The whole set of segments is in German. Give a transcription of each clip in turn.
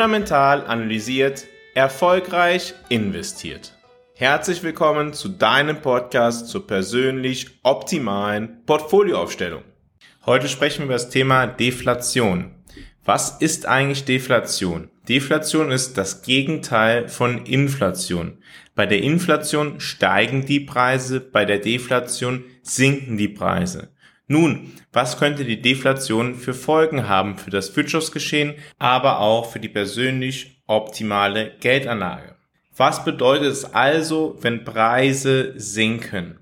fundamental analysiert, erfolgreich investiert. Herzlich willkommen zu deinem Podcast zur persönlich optimalen Portfolioaufstellung. Heute sprechen wir über das Thema Deflation. Was ist eigentlich Deflation? Deflation ist das Gegenteil von Inflation. Bei der Inflation steigen die Preise, bei der Deflation sinken die Preise. Nun, was könnte die Deflation für Folgen haben für das Wirtschaftsgeschehen, aber auch für die persönlich optimale Geldanlage? Was bedeutet es also, wenn Preise sinken?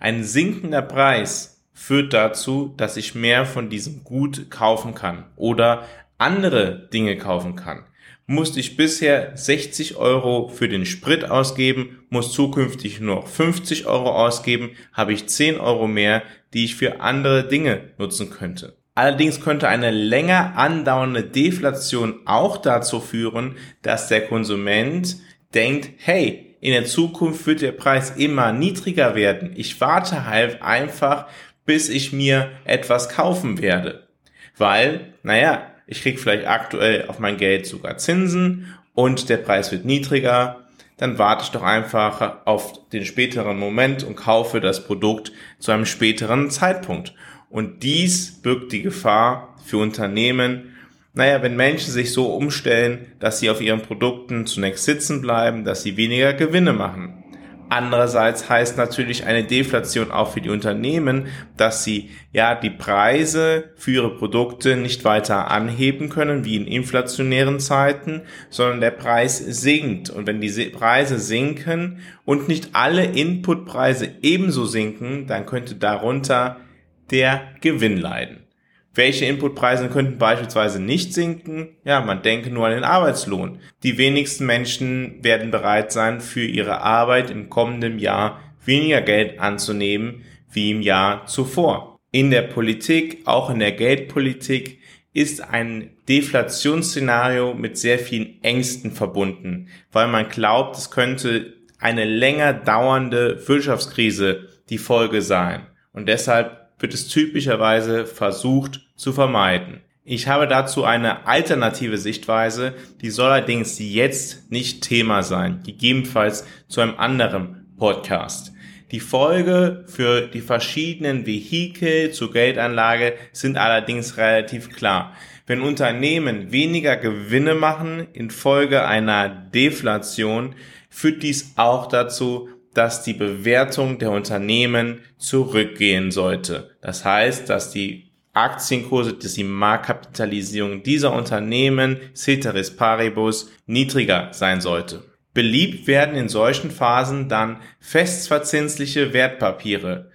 Ein sinkender Preis führt dazu, dass ich mehr von diesem Gut kaufen kann oder andere Dinge kaufen kann musste ich bisher 60 Euro für den Sprit ausgeben, muss zukünftig nur 50 Euro ausgeben, habe ich 10 Euro mehr, die ich für andere Dinge nutzen könnte. Allerdings könnte eine länger andauernde Deflation auch dazu führen, dass der Konsument denkt, hey, in der Zukunft wird der Preis immer niedriger werden. Ich warte halt einfach, bis ich mir etwas kaufen werde. Weil, naja, ich krieg vielleicht aktuell auf mein Geld sogar Zinsen und der Preis wird niedriger, dann warte ich doch einfach auf den späteren Moment und kaufe das Produkt zu einem späteren Zeitpunkt. Und dies birgt die Gefahr für Unternehmen, naja, wenn Menschen sich so umstellen, dass sie auf ihren Produkten zunächst sitzen bleiben, dass sie weniger Gewinne machen. Andererseits heißt natürlich eine Deflation auch für die Unternehmen, dass sie ja die Preise für ihre Produkte nicht weiter anheben können wie in inflationären Zeiten, sondern der Preis sinkt. Und wenn diese Preise sinken und nicht alle Inputpreise ebenso sinken, dann könnte darunter der Gewinn leiden. Welche Inputpreise könnten beispielsweise nicht sinken? Ja, man denke nur an den Arbeitslohn. Die wenigsten Menschen werden bereit sein, für ihre Arbeit im kommenden Jahr weniger Geld anzunehmen wie im Jahr zuvor. In der Politik, auch in der Geldpolitik, ist ein Deflationsszenario mit sehr vielen Ängsten verbunden, weil man glaubt, es könnte eine länger dauernde Wirtschaftskrise die Folge sein. Und deshalb wird es typischerweise versucht zu vermeiden. Ich habe dazu eine alternative Sichtweise, die soll allerdings jetzt nicht Thema sein, gegebenenfalls zu einem anderen Podcast. Die Folge für die verschiedenen Vehikel zur Geldanlage sind allerdings relativ klar. Wenn Unternehmen weniger Gewinne machen infolge einer Deflation, führt dies auch dazu, dass die Bewertung der Unternehmen zurückgehen sollte. Das heißt, dass die Aktienkurse, dass die Marktkapitalisierung dieser Unternehmen, ceteris paribus, niedriger sein sollte. Beliebt werden in solchen Phasen dann festverzinsliche Wertpapiere,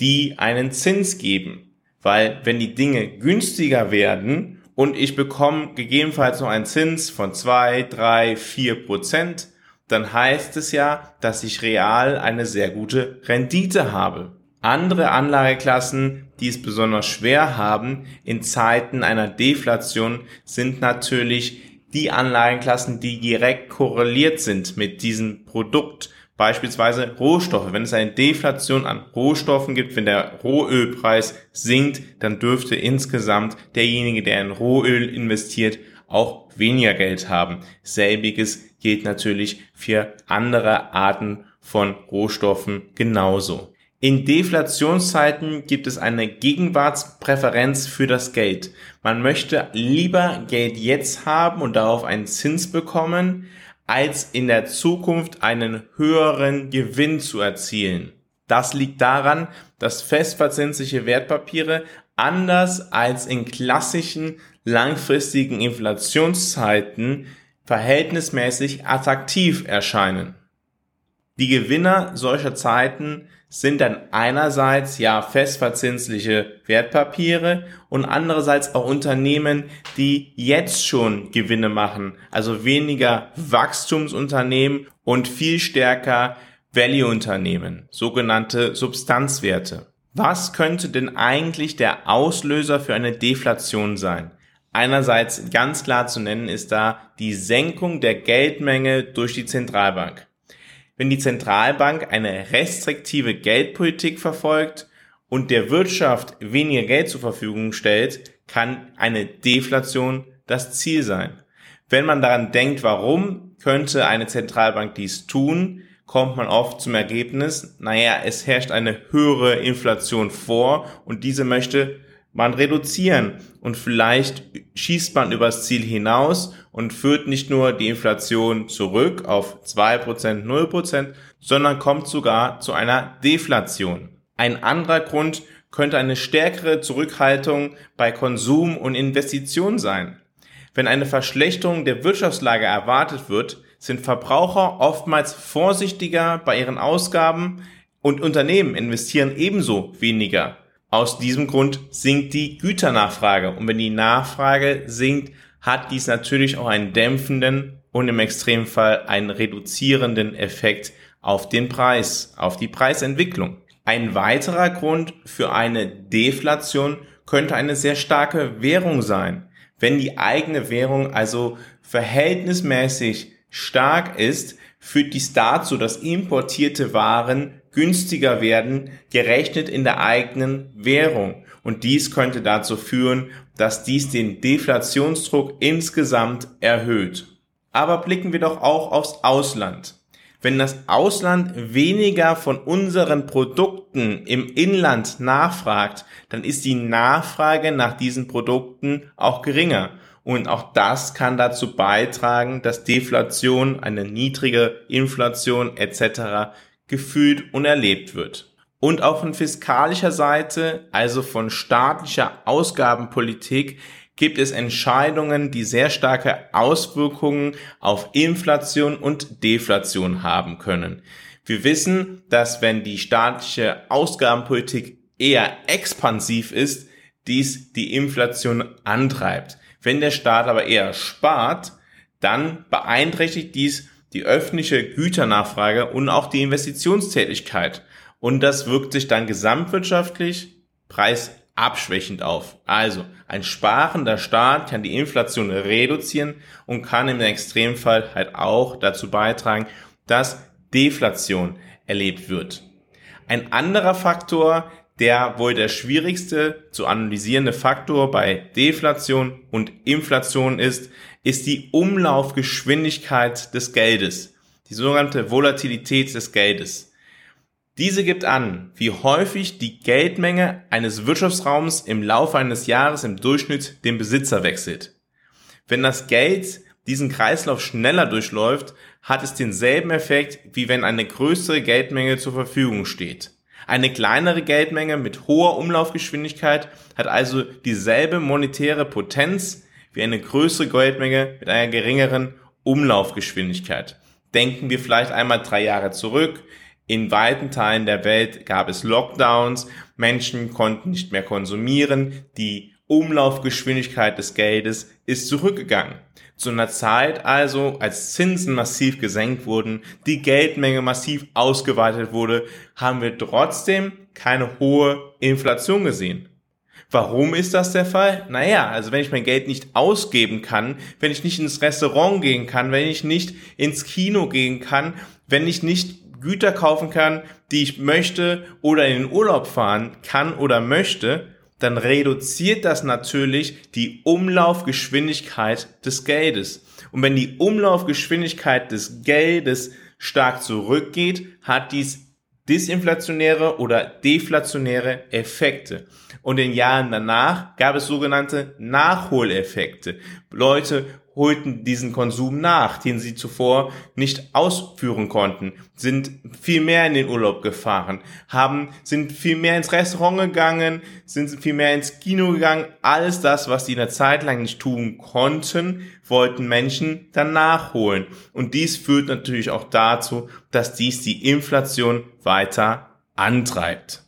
die einen Zins geben. Weil wenn die Dinge günstiger werden und ich bekomme gegebenenfalls noch einen Zins von zwei, drei, vier Prozent, dann heißt es ja, dass ich real eine sehr gute Rendite habe. Andere Anlageklassen, die es besonders schwer haben in Zeiten einer Deflation, sind natürlich die Anlageklassen, die direkt korreliert sind mit diesem Produkt. Beispielsweise Rohstoffe. Wenn es eine Deflation an Rohstoffen gibt, wenn der Rohölpreis sinkt, dann dürfte insgesamt derjenige, der in Rohöl investiert, auch weniger Geld haben. Selbiges gilt natürlich für andere Arten von Rohstoffen genauso. In Deflationszeiten gibt es eine Gegenwartspräferenz für das Geld. Man möchte lieber Geld jetzt haben und darauf einen Zins bekommen, als in der Zukunft einen höheren Gewinn zu erzielen. Das liegt daran, dass festverzinsliche Wertpapiere anders als in klassischen langfristigen Inflationszeiten verhältnismäßig attraktiv erscheinen. Die Gewinner solcher Zeiten sind dann einerseits ja festverzinsliche Wertpapiere und andererseits auch Unternehmen, die jetzt schon Gewinne machen, also weniger Wachstumsunternehmen und viel stärker Value-Unternehmen, sogenannte Substanzwerte. Was könnte denn eigentlich der Auslöser für eine Deflation sein? Einerseits ganz klar zu nennen ist da die Senkung der Geldmenge durch die Zentralbank. Wenn die Zentralbank eine restriktive Geldpolitik verfolgt und der Wirtschaft weniger Geld zur Verfügung stellt, kann eine Deflation das Ziel sein. Wenn man daran denkt, warum könnte eine Zentralbank dies tun, kommt man oft zum Ergebnis, naja, es herrscht eine höhere Inflation vor und diese möchte man reduzieren und vielleicht schießt man übers Ziel hinaus und führt nicht nur die Inflation zurück auf 2%, 0%, sondern kommt sogar zu einer Deflation. Ein anderer Grund könnte eine stärkere Zurückhaltung bei Konsum und Investition sein. Wenn eine Verschlechterung der Wirtschaftslage erwartet wird, sind Verbraucher oftmals vorsichtiger bei ihren Ausgaben und Unternehmen investieren ebenso weniger. Aus diesem Grund sinkt die Güternachfrage. Und wenn die Nachfrage sinkt, hat dies natürlich auch einen dämpfenden und im Extremfall einen reduzierenden Effekt auf den Preis, auf die Preisentwicklung. Ein weiterer Grund für eine Deflation könnte eine sehr starke Währung sein. Wenn die eigene Währung also verhältnismäßig stark ist, führt dies dazu, dass importierte Waren günstiger werden, gerechnet in der eigenen Währung. Und dies könnte dazu führen, dass dies den Deflationsdruck insgesamt erhöht. Aber blicken wir doch auch aufs Ausland. Wenn das Ausland weniger von unseren Produkten im Inland nachfragt, dann ist die Nachfrage nach diesen Produkten auch geringer. Und auch das kann dazu beitragen, dass Deflation, eine niedrige Inflation etc gefühlt und erlebt wird. Und auch von fiskalischer Seite, also von staatlicher Ausgabenpolitik, gibt es Entscheidungen, die sehr starke Auswirkungen auf Inflation und Deflation haben können. Wir wissen, dass wenn die staatliche Ausgabenpolitik eher expansiv ist, dies die Inflation antreibt. Wenn der Staat aber eher spart, dann beeinträchtigt dies die öffentliche Güternachfrage und auch die Investitionstätigkeit. Und das wirkt sich dann gesamtwirtschaftlich preisabschwächend auf. Also ein sparender Staat kann die Inflation reduzieren und kann im Extremfall halt auch dazu beitragen, dass Deflation erlebt wird. Ein anderer Faktor, der wohl der schwierigste zu analysierende Faktor bei Deflation und Inflation ist, ist die Umlaufgeschwindigkeit des Geldes, die sogenannte Volatilität des Geldes. Diese gibt an, wie häufig die Geldmenge eines Wirtschaftsraums im Laufe eines Jahres im Durchschnitt den Besitzer wechselt. Wenn das Geld diesen Kreislauf schneller durchläuft, hat es denselben Effekt, wie wenn eine größere Geldmenge zur Verfügung steht. Eine kleinere Geldmenge mit hoher Umlaufgeschwindigkeit hat also dieselbe monetäre Potenz wie eine größere Geldmenge mit einer geringeren Umlaufgeschwindigkeit. Denken wir vielleicht einmal drei Jahre zurück. In weiten Teilen der Welt gab es Lockdowns, Menschen konnten nicht mehr konsumieren, die Umlaufgeschwindigkeit des Geldes ist zurückgegangen. Zu einer Zeit also, als Zinsen massiv gesenkt wurden, die Geldmenge massiv ausgeweitet wurde, haben wir trotzdem keine hohe Inflation gesehen. Warum ist das der Fall? Naja, also wenn ich mein Geld nicht ausgeben kann, wenn ich nicht ins Restaurant gehen kann, wenn ich nicht ins Kino gehen kann, wenn ich nicht Güter kaufen kann, die ich möchte oder in den Urlaub fahren kann oder möchte, dann reduziert das natürlich die Umlaufgeschwindigkeit des Geldes. Und wenn die Umlaufgeschwindigkeit des Geldes stark zurückgeht, hat dies disinflationäre oder deflationäre Effekte. Und in Jahren danach gab es sogenannte Nachholeffekte. Leute holten diesen Konsum nach, den sie zuvor nicht ausführen konnten, sind viel mehr in den Urlaub gefahren, haben, sind viel mehr ins Restaurant gegangen, sind viel mehr ins Kino gegangen. Alles das, was sie eine Zeit lang nicht tun konnten, wollten Menschen dann nachholen. Und dies führt natürlich auch dazu, dass dies die Inflation weiter antreibt.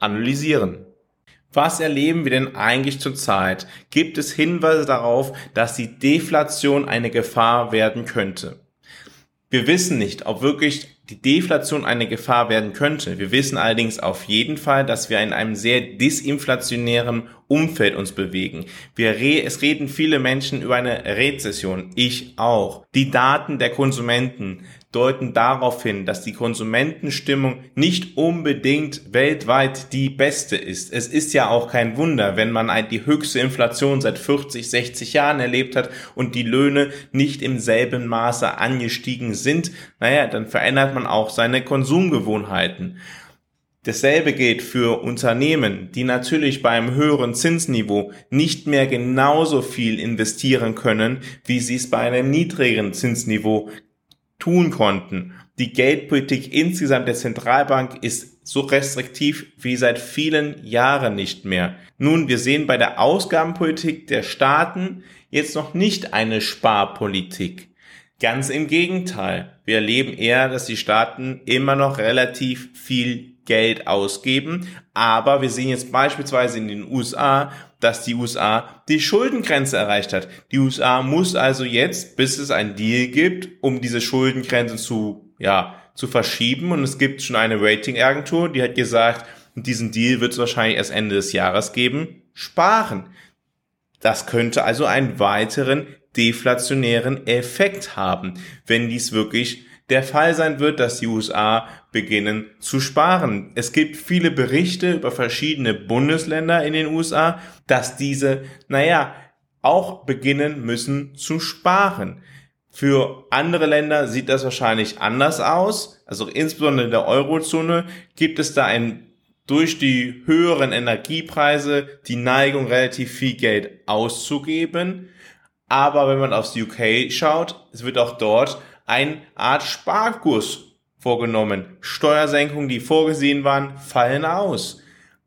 analysieren. Was erleben wir denn eigentlich zurzeit? Gibt es Hinweise darauf, dass die Deflation eine Gefahr werden könnte? Wir wissen nicht, ob wirklich die Deflation eine Gefahr werden könnte. Wir wissen allerdings auf jeden Fall, dass wir in einem sehr disinflationären Umfeld uns bewegen. Wir re es reden viele Menschen über eine Rezession. Ich auch. Die Daten der Konsumenten deuten darauf hin, dass die Konsumentenstimmung nicht unbedingt weltweit die beste ist. Es ist ja auch kein Wunder, wenn man die höchste Inflation seit 40, 60 Jahren erlebt hat und die Löhne nicht im selben Maße angestiegen sind. Naja, dann verändert man auch seine Konsumgewohnheiten. Dasselbe gilt für Unternehmen, die natürlich beim höheren Zinsniveau nicht mehr genauso viel investieren können, wie sie es bei einem niedrigeren Zinsniveau tun konnten. Die Geldpolitik insgesamt der Zentralbank ist so restriktiv wie seit vielen Jahren nicht mehr. Nun, wir sehen bei der Ausgabenpolitik der Staaten jetzt noch nicht eine Sparpolitik. Ganz im Gegenteil. Wir erleben eher, dass die Staaten immer noch relativ viel Geld ausgeben. Aber wir sehen jetzt beispielsweise in den USA, dass die USA die Schuldengrenze erreicht hat. Die USA muss also jetzt, bis es ein Deal gibt, um diese Schuldengrenze zu, ja, zu verschieben. Und es gibt schon eine Ratingagentur, die hat gesagt, diesen Deal wird es wahrscheinlich erst Ende des Jahres geben, sparen. Das könnte also einen weiteren deflationären Effekt haben, wenn dies wirklich der Fall sein wird, dass die USA beginnen zu sparen. Es gibt viele Berichte über verschiedene Bundesländer in den USA, dass diese, naja, auch beginnen müssen zu sparen. Für andere Länder sieht das wahrscheinlich anders aus. Also insbesondere in der Eurozone gibt es da ein durch die höheren Energiepreise die Neigung, relativ viel Geld auszugeben. Aber wenn man aufs UK schaut, es wird auch dort eine Art Sparkurs vorgenommen. Steuersenkungen, die vorgesehen waren, fallen aus.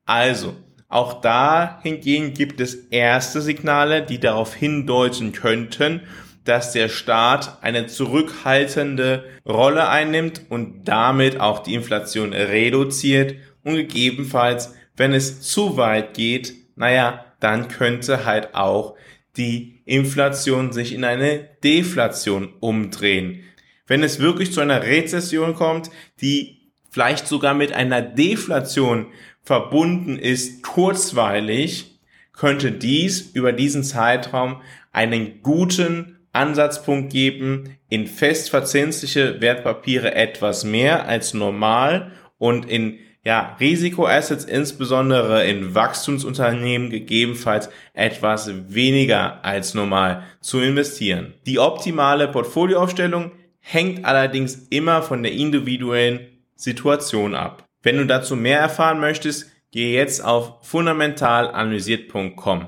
Also, auch da hingegen gibt es erste Signale, die darauf hindeuten könnten, dass der Staat eine zurückhaltende Rolle einnimmt und damit auch die Inflation reduziert und gegebenenfalls, wenn es zu weit geht, naja, dann könnte halt auch die Inflation sich in eine Deflation umdrehen. Wenn es wirklich zu einer Rezession kommt, die vielleicht sogar mit einer Deflation verbunden ist, kurzweilig, könnte dies über diesen Zeitraum einen guten Ansatzpunkt geben, in festverzinsliche Wertpapiere etwas mehr als normal und in ja, Risikoassets, insbesondere in Wachstumsunternehmen, gegebenenfalls etwas weniger als normal zu investieren. Die optimale Portfolioaufstellung hängt allerdings immer von der individuellen Situation ab. Wenn du dazu mehr erfahren möchtest, gehe jetzt auf fundamentalanalysiert.com.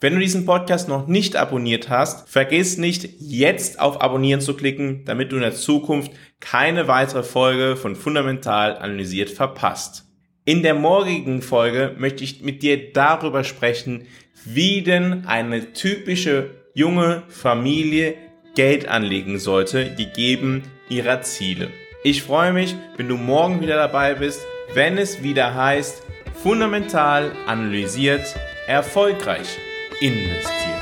Wenn du diesen Podcast noch nicht abonniert hast, vergiss nicht, jetzt auf Abonnieren zu klicken, damit du in der Zukunft keine weitere Folge von Fundamental Analysiert verpasst. In der morgigen Folge möchte ich mit dir darüber sprechen, wie denn eine typische junge Familie Geld anlegen sollte, gegeben ihrer Ziele. Ich freue mich, wenn du morgen wieder dabei bist, wenn es wieder heißt, fundamental analysiert, erfolgreich investiert.